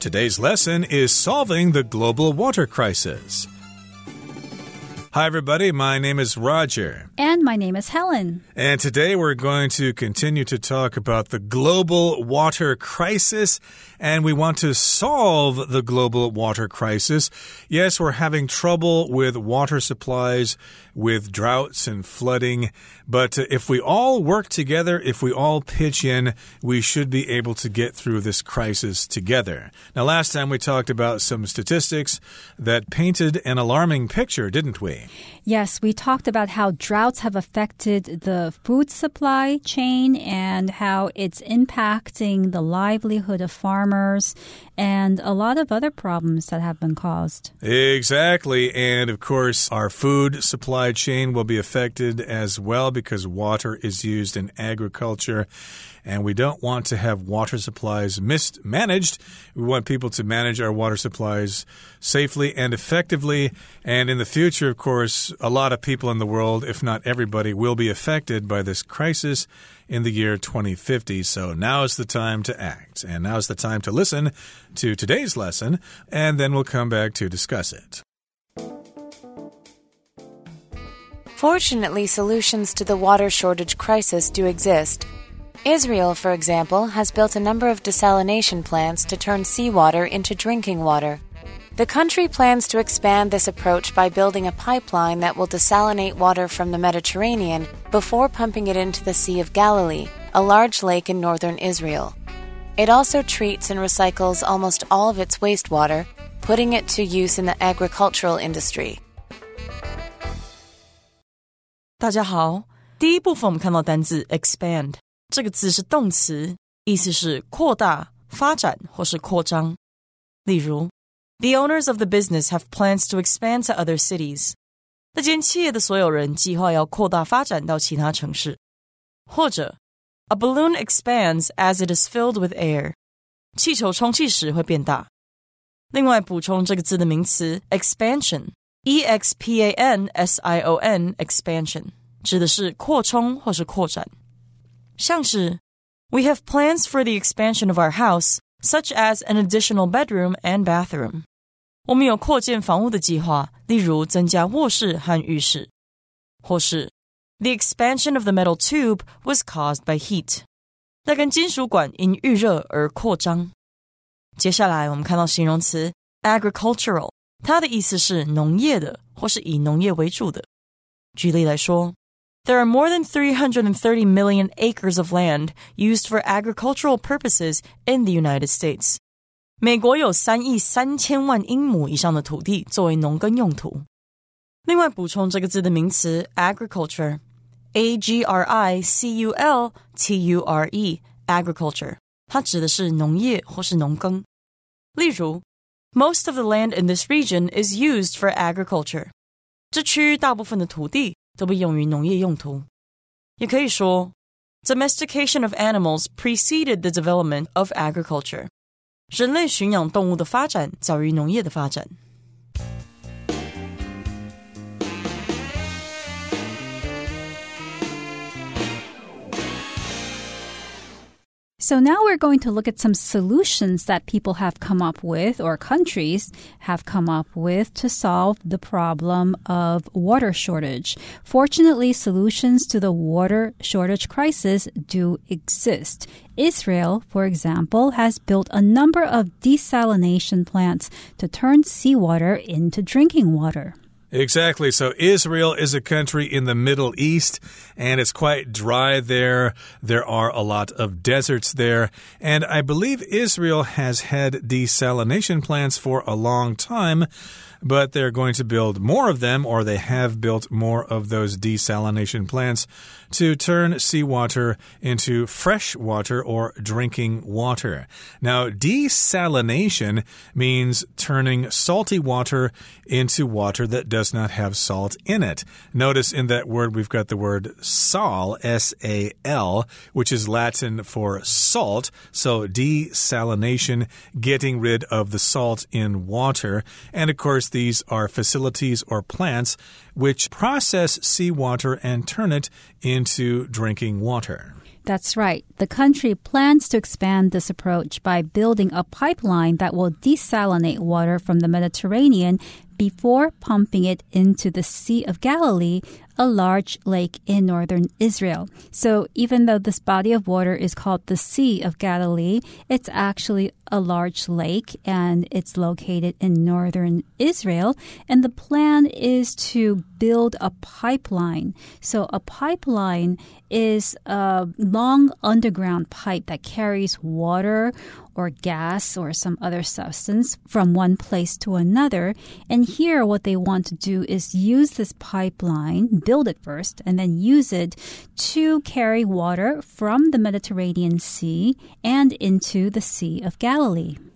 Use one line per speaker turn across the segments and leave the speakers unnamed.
Today's lesson is solving the global water crisis. Hi, everybody. My name is Roger.
And my name is Helen.
And today we're going to continue to talk about the global water crisis. And we want to solve the global water crisis. Yes, we're having trouble with water supplies, with droughts and flooding. But if we all work together, if we all pitch in, we should be able to get through this crisis together. Now, last time we talked about some statistics that painted an alarming picture, didn't we?
Yes, we talked about how droughts have affected the food supply chain and how it's impacting the livelihood of farmers farmers and a lot of other problems that have been caused.
Exactly. And of course, our food supply chain will be affected as well because water is used in agriculture and we don't want to have water supplies mismanaged. We want people to manage our water supplies safely and effectively. And in the future, of course, a lot of people in the world, if not everybody, will be affected by this crisis in the year 2050. So now is the time to act. And now is the time to listen to today's lesson, and then we'll come back to discuss it.
Fortunately, solutions to the water shortage crisis do exist. Israel, for example, has built a number of desalination plants to turn seawater into drinking water. The country plans to expand this approach by building a pipeline that will desalinate water from the Mediterranean before pumping it into the Sea of Galilee, a large lake in northern Israel. It also treats and recycles almost all of its wastewater, putting it to use in the agricultural industry.
大家好，第一部分我们看到单字 expand。这个字是动词，意思是扩大、发展或是扩张。例如，The owners of the business have plans to expand to other cities。那间企业的所有人计划要扩大发展到其他城市。或者 ，A balloon expands as it is filled with air。气球充气时会变大。另外，补充这个字的名词 expansion，e x p a n s i o n，expansion 指的是扩充或是扩展。像是 We have plans for the expansion of our house, such as an additional bedroom and bathroom. 我们有扩建房屋的计划，例如增加卧室和浴室。或是 the expansion of the metal tube was caused by heat. 那根金属管因遇热而扩张。接下来我们看到形容词 agricultural，它的意思是农业的，或是以农业为主的。举例来说，There are more than 330 million acres of land used for agricultural purposes in the United States。美国有三亿三千万英亩以上的土地作为农耕用途。另外，补充这个字的名词 agriculture。agriculture，a g r i c u l t u r e，agriculture，它指的是农业或是农耕。例如，Most of the land in this region is used for agriculture。这区域大部分的土地都被用于农业用途。也可以说，domestication of animals preceded the development of agriculture。人类驯养动物的发展早于农业的发展。
So now we're going to look at some solutions that people have come up with or countries have come up with to solve the problem of water shortage. Fortunately, solutions to the water shortage crisis do exist. Israel, for example, has built a number of desalination plants to turn seawater into drinking water.
Exactly. So Israel is a country in the Middle East and it's quite dry there. There are a lot of deserts there. And I believe Israel has had desalination plants for a long time but they're going to build more of them, or they have built more of those desalination plants to turn seawater into fresh water or drinking water. Now, desalination means turning salty water into water that does not have salt in it. Notice in that word we've got the word sal, S A L, which is Latin for salt. So, desalination, getting rid of the salt in water. And of course, these are facilities or plants which process seawater and turn it into drinking water.
That's right. The country plans to expand this approach by building a pipeline that will desalinate water from the Mediterranean before pumping it into the Sea of Galilee, a large lake in northern Israel. So even though this body of water is called the Sea of Galilee, it's actually a large lake and it's located in northern Israel. And the plan is to build a pipeline. So a pipeline is a long underground pipe that carries water or gas or some other substance from one place to another. And here, what they want to do is use this pipeline, build it first, and then use it to carry water from the Mediterranean Sea and into the Sea of Galilee.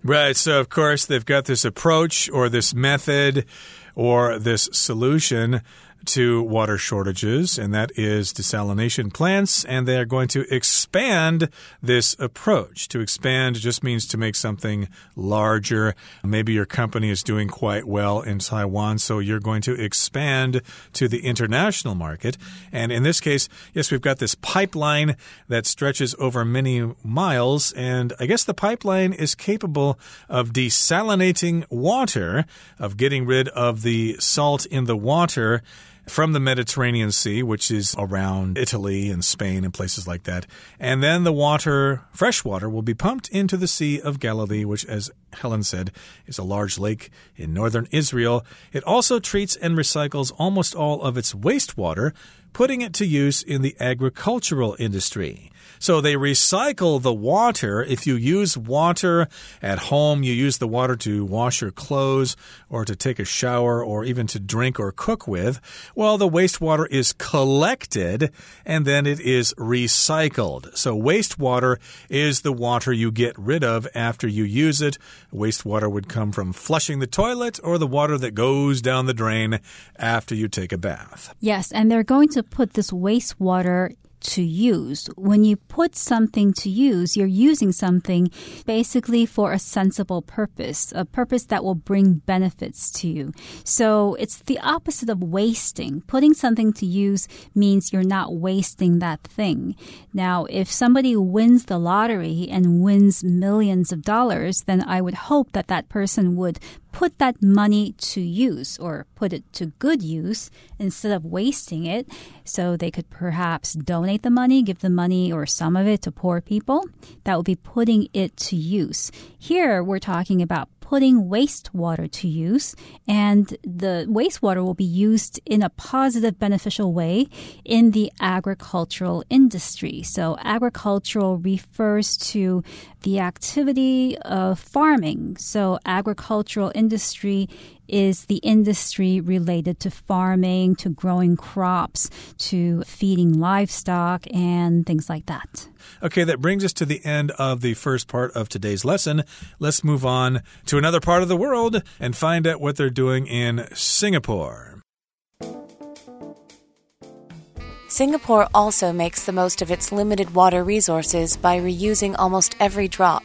Right. So, of course, they've got this approach or this method or this solution to water shortages, and that is desalination plants. And they are going to expand this approach. To expand just means to make something larger. Maybe your company is doing quite well in Taiwan, so you're going to expand to the international market. And in this case, yes, we've got this pipeline that stretches over many miles, and I guess the pipeline is capable of desalinating water, of getting rid of the salt in the water from the Mediterranean Sea, which is around Italy and Spain and places like that. And then the water, fresh water, will be pumped into the Sea of Galilee, which, as Helen said, is a large lake in northern Israel. It also treats and recycles almost all of its wastewater, putting it to use in the agricultural industry. So they recycle the water. If you use water at home, you use the water to wash your clothes or to take a shower or even to drink or cook with. Well, the wastewater is collected and then it is recycled. So wastewater is the water you get rid of after you use it. Wastewater would come from flushing the toilet or the water that goes down the drain after you take a bath.
Yes, and they're going to put this wastewater to use. When you put something to use, you're using something basically for a sensible purpose, a purpose that will bring benefits to you. So it's the opposite of wasting. Putting something to use means you're not wasting that thing. Now, if somebody wins the lottery and wins millions of dollars, then I would hope that that person would put that money to use or put it to good use instead of wasting it. So they could perhaps donate the money, give the money or some of it to poor people. That would be putting it to use. Here we're talking about putting wastewater to use, and the wastewater will be used in a positive, beneficial way in the agricultural industry. So, agricultural refers to the activity of farming. So, agricultural industry is the industry related to farming, to growing crops, to feeding livestock, and things like that.
Okay, that brings us to the end of the first part of today's lesson. Let's move on to another part of the world and find out what they're doing in Singapore.
Singapore also makes the most of its limited water resources by reusing almost every drop.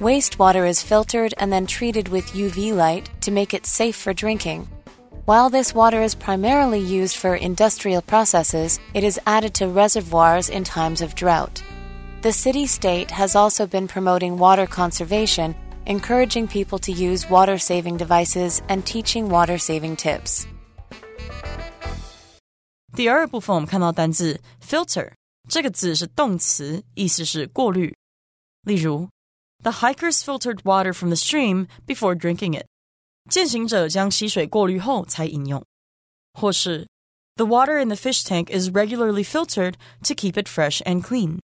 Wastewater is filtered and then treated with UV light to make it safe for drinking. While this water is primarily used for industrial processes, it is added to reservoirs in times of drought. The city state has also been promoting water conservation, encouraging people to use water saving devices and teaching water saving tips.
第二部分我们看到单字 filter 这个字是动词，意思是过滤。例如 the hikers filtered water from the stream before drinking it. 健行者将溪水过滤后才饮用。或是 The water in the fish tank is regularly filtered to keep it fresh and clean.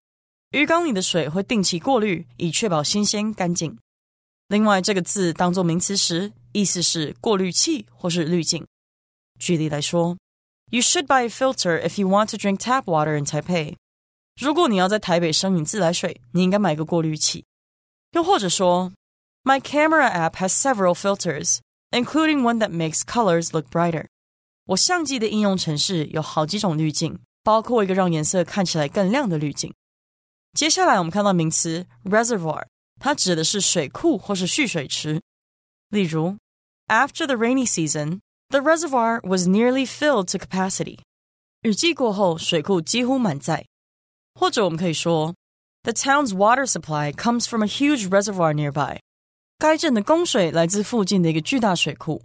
鱼缸里的水会定期过滤，以确保新鲜干净。另外，这个字当做名词时，意思是过滤器或是滤镜。举例来说，You should buy a filter if you want to drink tap water in Taipei。如果你要在台北生饮自来水，你应该买个过滤器。又或者说，My camera app has several filters, including one that makes colors look brighter。我相机的应用程式有好几种滤镜，包括一个让颜色看起来更亮的滤镜。接下来我们看到名词 reservoir，它指的是水库或是蓄水池。例如，After the rainy season, the reservoir was nearly filled to capacity。雨季过后，水库几乎满载。 或者我们可以说 ，The town's water supply comes from a huge reservoir nearby。该镇的供水来自附近的一个巨大水库。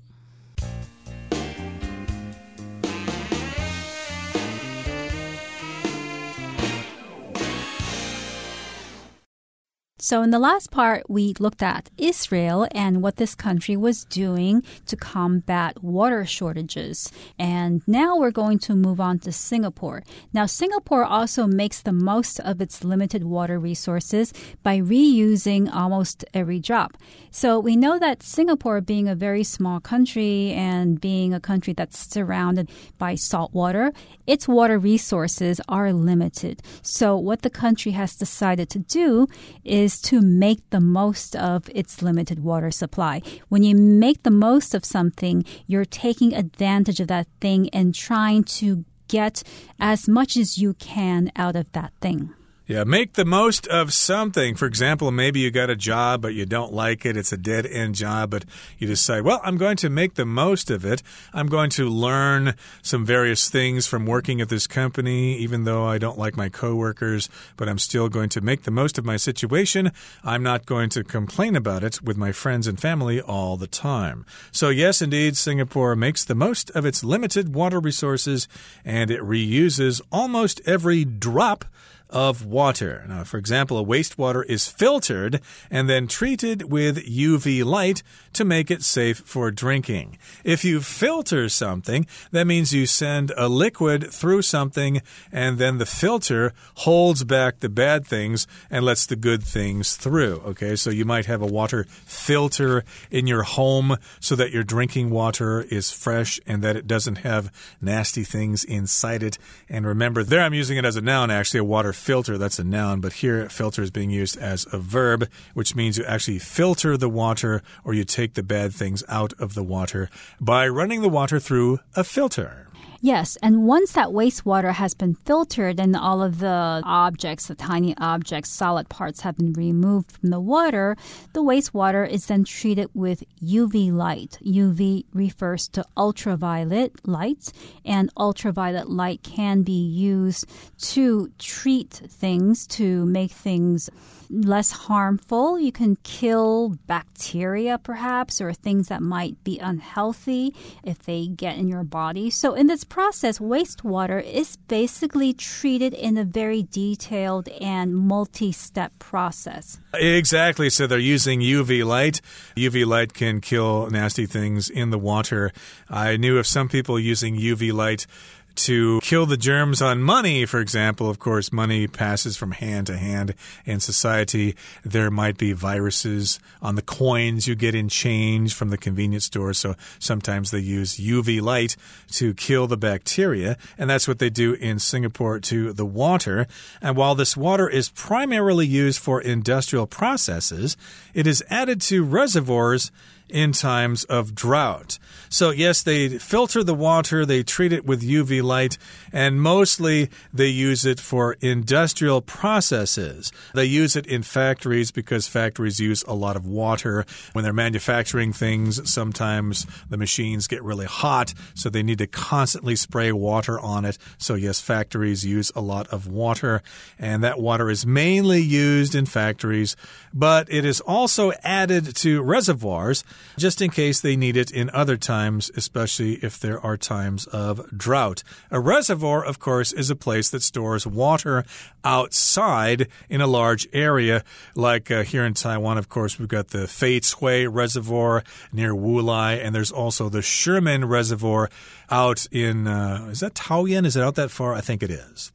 So, in the last part, we looked at Israel and what this country was doing to combat water shortages. And now we're going to move on to Singapore. Now, Singapore also makes the most of its limited water resources by reusing almost every drop. So, we know that Singapore, being a very small country and being a country that's surrounded by salt water, its water resources are limited. So, what the country has decided to do is is to make the most of its limited water supply. When you make the most of something, you're taking advantage of that thing and trying to get as much as you can out of that thing.
Yeah, make the most of something. For example, maybe you got a job, but you don't like it. It's a dead end job, but you decide, well, I'm going to make the most of it. I'm going to learn some various things from working at this company, even though I don't like my coworkers, but I'm still going to make the most of my situation. I'm not going to complain about it with my friends and family all the time. So, yes, indeed, Singapore makes the most of its limited water resources and it reuses almost every drop of water. Now, for example, a wastewater is filtered and then treated with UV light to make it safe for drinking. If you filter something, that means you send a liquid through something and then the filter holds back the bad things and lets the good things through. Okay, so you might have a water filter in your home so that your drinking water is fresh and that it doesn't have nasty things inside it. And remember, there I'm using it as a noun, actually, a water filter, that's a noun, but here filter is being used as a verb, which means you actually filter the water or you take the bad things out of the water by running the water through a filter.
Yes, and once that wastewater has been filtered and all of the objects, the tiny objects, solid parts have been removed from the water, the wastewater is then treated with UV light. UV refers to ultraviolet light, and ultraviolet light can be used to treat things, to make things less harmful. You can kill bacteria, perhaps, or things that might be unhealthy if they get in your body. So, in this process, wastewater is basically treated in a very detailed and multi step process.
Exactly. So, they're using UV light. UV light can kill nasty things in the water. I knew of some people using UV light to kill the germs on money, for example. Of course, money passes from hand to hand in society. There might be viruses on the coins you get in change from the convenience store. So sometimes they use UV light to kill the bacteria. And that's what they do in Singapore to the water. And while this water is primarily used for industrial processes, it is added to reservoirs in times of drought. So, yes, they filter the water, they treat it with UV light, and mostly they use it for industrial processes. They use it in factories because factories use a lot of water. When they're manufacturing things, sometimes the machines get really hot, so they need to constantly spray water on it. So, yes, factories use a lot of water, and that water is mainly used in factories, but it is also added to reservoirs just in case they need it in other times, especially if there are times of drought. A reservoir, of course, is a place that stores water outside in a large area. Like uh, here in Taiwan, of course, we've got the Fei Cui Reservoir near Wulai, and there's also the Shimen Reservoir out in, uh, is that Taoyuan? Is it out that far? I think it is.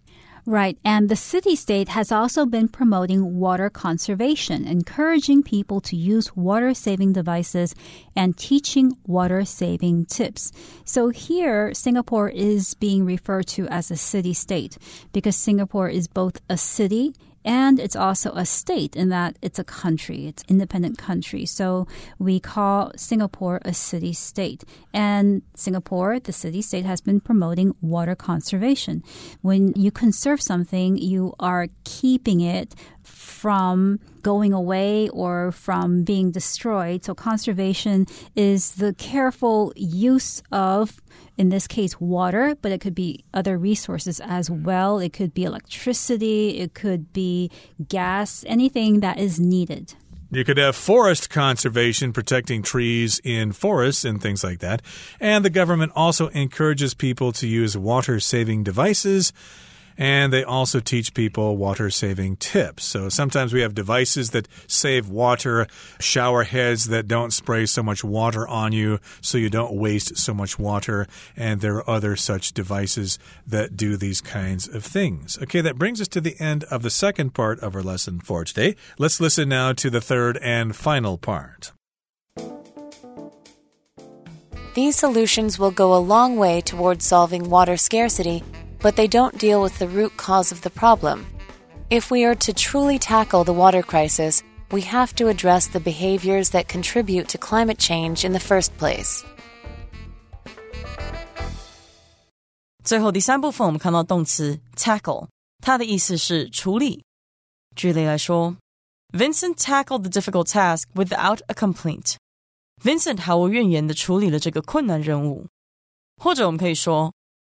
Right. And the city state has also been promoting water conservation, encouraging people to use water saving devices and teaching water saving tips. So here, Singapore is being referred to as a city state because Singapore is both a city and it's also a state in that it's a country, it's independent country. So we call Singapore a city state. And Singapore, the city state, has been promoting water conservation. When you conserve something, you are keeping it from going away or from being destroyed. So conservation is the careful use of in this case water, but it could be other resources as well. It could be electricity, it could be gas, anything that is needed.
You could have forest conservation, protecting trees in forests and things like that. And the government also encourages people to use water saving devices and they also teach people water saving tips. So sometimes we have devices that save water, shower heads that don't spray so much water on you so you don't waste so much water. And there are other such devices that do these kinds of things. Okay, that brings us to the end of the second part of our lesson for today. Let's listen now to the third and final part.
These solutions will go a long way towards solving water scarcity but they don't deal with the root cause of the problem. If we are to truly tackle the water crisis, we have to address the behaviors that contribute to climate change in the first place.
最后第三部分，我们看到动词 tackle，它的意思是处理。举例来说，Vincent tackled the difficult task without a complaint。Vincent 毫无怨言的处理了这个困难任务。或者我们可以说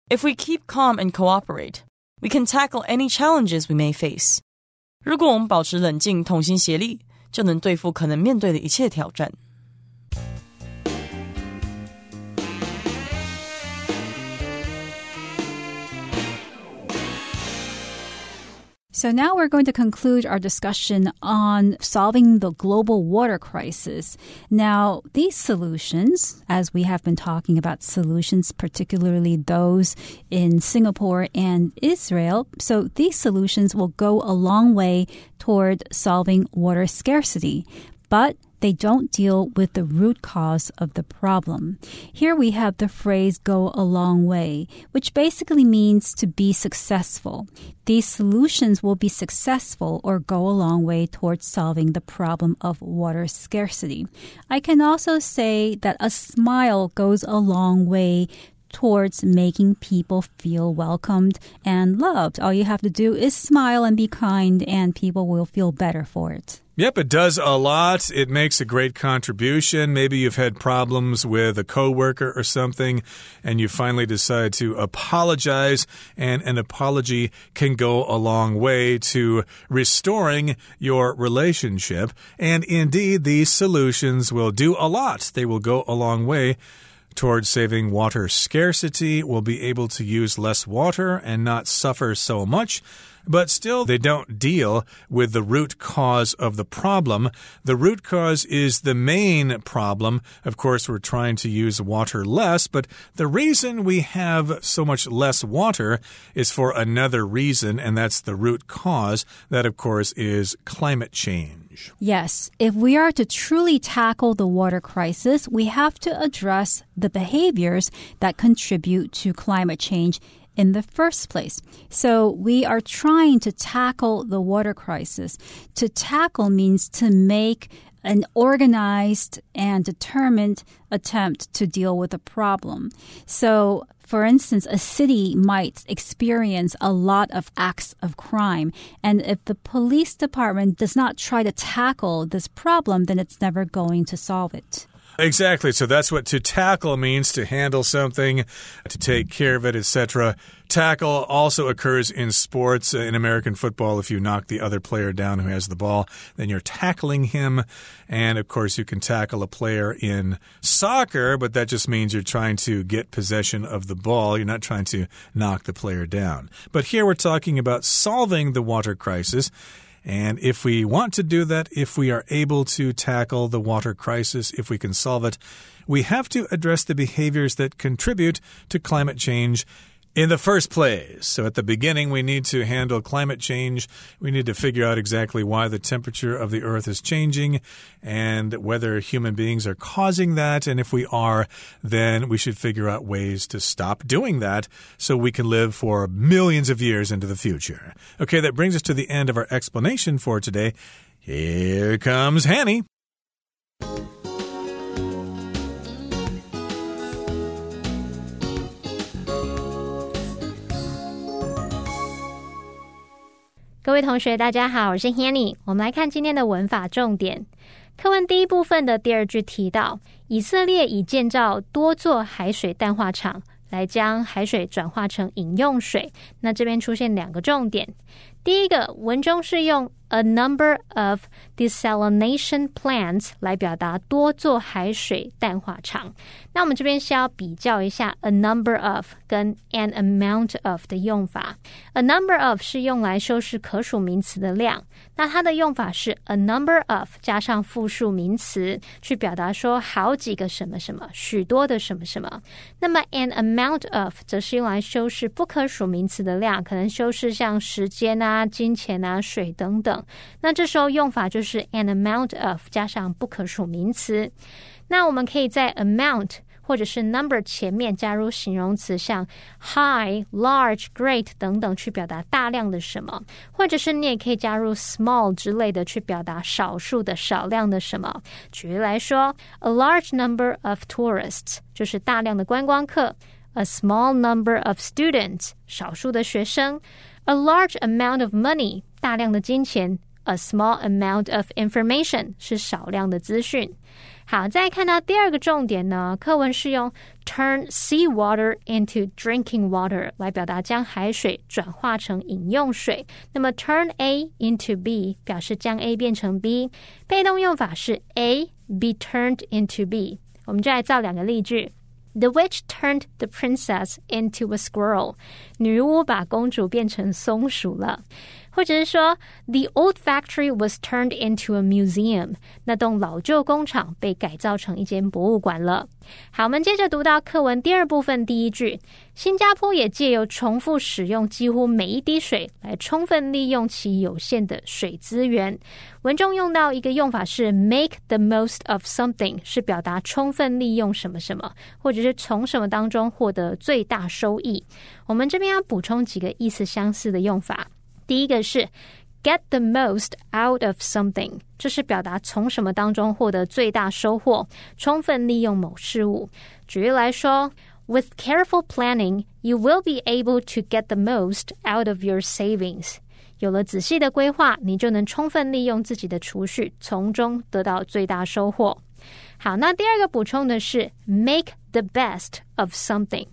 if we keep calm and cooperate, we can tackle any challenges we may face. 如果我们保持冷静、同心协力，就能对付可能面对的一切挑战。
So now we're going to conclude our discussion on solving the global water crisis. Now, these solutions, as we have been talking about solutions, particularly those in Singapore and Israel, so these solutions will go a long way toward solving water scarcity. But they don't deal with the root cause of the problem. Here we have the phrase go a long way, which basically means to be successful. These solutions will be successful or go a long way towards solving the problem of water scarcity. I can also say that a smile goes a long way towards making people feel welcomed and loved. All you have to do is smile and be kind, and people will feel better for it.
Yep, it does a lot. It makes a great contribution. Maybe you've had problems with a coworker or something, and you finally decide to apologize, and an apology can go a long way to restoring your relationship. And indeed, these solutions will do a lot. They will go a long way towards saving water scarcity. We'll be able to use less water and not suffer so much. But still, they don't deal with the root cause of the problem. The root cause is the main problem. Of course, we're trying to use water less, but the reason we have so much less water is for another reason, and that's the root cause. That, of course, is climate change.
Yes. If we are to truly tackle the water crisis, we have to address the behaviors that contribute to climate change in the first place. So we are trying to tackle the water crisis. To tackle means to make an organized and determined attempt to deal with a problem. So, for instance, a city might experience a lot of acts of crime. And if the police department does not try to tackle this problem, then it's never going to solve it.
Exactly. So that's what to tackle means to handle something, to take care of it, etc. Tackle also occurs in sports. Uh, in American football, if you knock the other player down who has the ball, then you're tackling him. And of course, you can tackle a player in soccer, but that just means you're trying to get possession of the ball. You're not trying to knock the player down. But here we're talking about solving the water crisis. And if we want to do that, if we are able to tackle the water crisis, if we can solve it, we have to address the behaviors that contribute to climate change in the first place. So, at the beginning, we need to handle climate change. We need to figure out exactly why the temperature of the Earth is changing and whether human beings are causing that. And if we are, then we should figure out ways to stop doing that so we can live for millions of years into the future. Okay, that brings us to the end of our explanation for today. Here comes Hanny.
各位同学，大家好，我是 Hanny。我们来看今天的文法重点。课文第一部分的第二句提到，以色列已建造多座海水淡化厂，来将海水转化成饮用水。那这边出现两个重点，第一个文中是用。A number of desalination plants 来表达多座海水淡化厂。那我们这边是要比较一下 a number of 跟 an amount of 的用法。a number of 是用来修饰可数名词的量，那它的用法是 a number of 加上复数名词，去表达说好几个什么什么，许多的什么什么。那么 an amount of 则是用来修饰不可数名词的量，可能修饰像时间啊、金钱啊、水等等。那这时候用法就是 an amount of 加上不可数名词。那我们可以在 amount 或者是 number 前面加入形容词，像 high、large、great 等等，去表达大量的什么；或者是你也可以加入 small 之类的，去表达少数的、少量的什么。举例来说，a large number of tourists 就是大量的观光客；a small number of students 少数的学生；a large amount of money 大量的金钱，a small amount of information 是少量的资讯。好，再看到第二个重点呢，课文是用 turn sea water into drinking water 来表达将海水转化成饮用水。那么 turn A into B 表示将 A 变成 B，被动用法是 A be turned into B。我们就来造两个例句。The witch turned the princess into a squirrel。女巫把公主变成松鼠了。 或者是说，The old factory was turned into a museum。那栋老旧工厂被改造成一间博物馆了。好，我们接着读到课文第二部分第一句。新加坡也借由重复使用几乎每一滴水，来充分利用其有限的水资源。文中用到一个用法是 make the most of something，是表达充分利用什么什么，或者是从什么当中获得最大收益。我们这边要补充几个意思相似的用法。第一个是 get the most out of something，这是表达从什么当中获得最大收获，充分利用某事物。举例来说，with careful planning, you will be able to get the most out of your savings。有了仔细的规划，你就能充分利用自己的储蓄，从中得到最大收获。好，那第二个补充的是 make the best of something。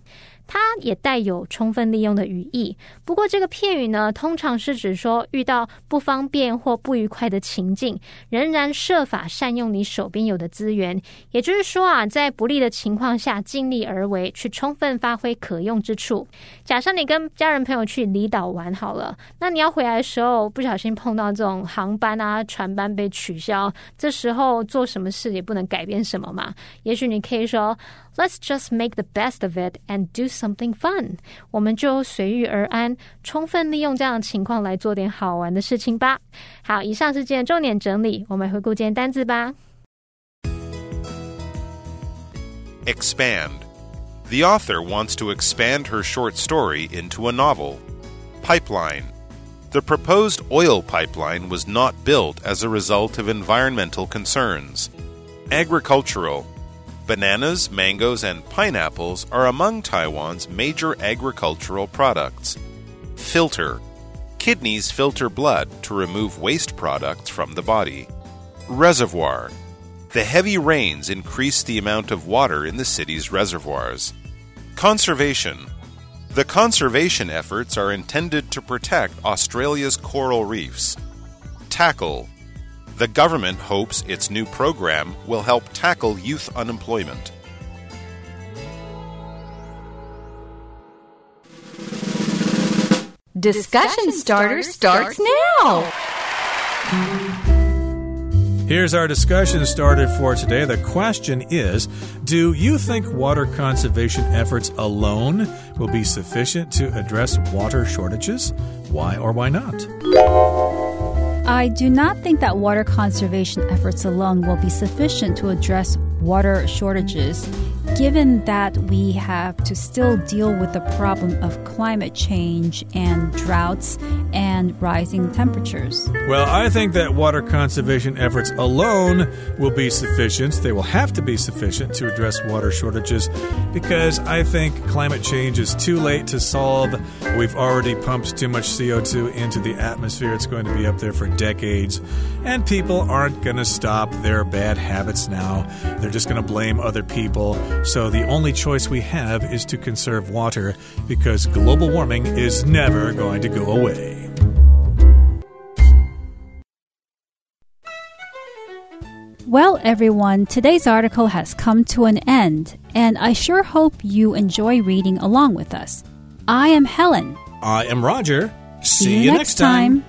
它也带有充分利用的语义。不过，这个片语呢，通常是指说遇到不方便或不愉快的情境，仍然设法善用你手边有的资源。也就是说啊，在不利的情况下，尽力而为，去充分发挥可用之处。假设你跟家人朋友去离岛玩好了，那你要回来的时候，不小心碰到这种航班啊、船班被取消，这时候做什么事也不能改变什么嘛。也许你可以说。Let's just make the best of it and do something fun。我们就随遇而安，充分利用这样的情况来做点好玩的事情吧。好，以上是今天重点整理，我们回顾今天单字吧。
Expand. The author wants to expand her short story into a novel. Pipeline. The proposed oil pipeline was not built as a result of environmental concerns. Agricultural. Bananas, mangoes, and pineapples are among Taiwan's major agricultural products. Filter Kidneys filter blood to remove waste products from the body. Reservoir The heavy rains increase the amount of water in the city's reservoirs. Conservation The conservation efforts are intended to protect Australia's coral reefs. Tackle the government hopes its new program will help tackle youth unemployment.
Discussion starter starts now.
Here's our discussion started for today. The question is Do you think water conservation efforts alone will be sufficient to address water shortages? Why or why not?
I do not think that water conservation efforts alone will be sufficient to address water shortages. Given that we have to still deal with the problem of climate change and droughts and rising temperatures?
Well, I think that water conservation efforts alone will be sufficient. They will have to be sufficient to address water shortages because I think climate change is too late to solve. We've already pumped too much CO2 into the atmosphere. It's going to be up there for decades. And people aren't going to stop their bad habits now. They're just going to blame other people. So the only choice we have is to conserve water because global warming is never going to go away.
Well, everyone, today's article has come to an end, and I sure hope you enjoy reading along with us. I am Helen.
I am Roger.
See, you next time.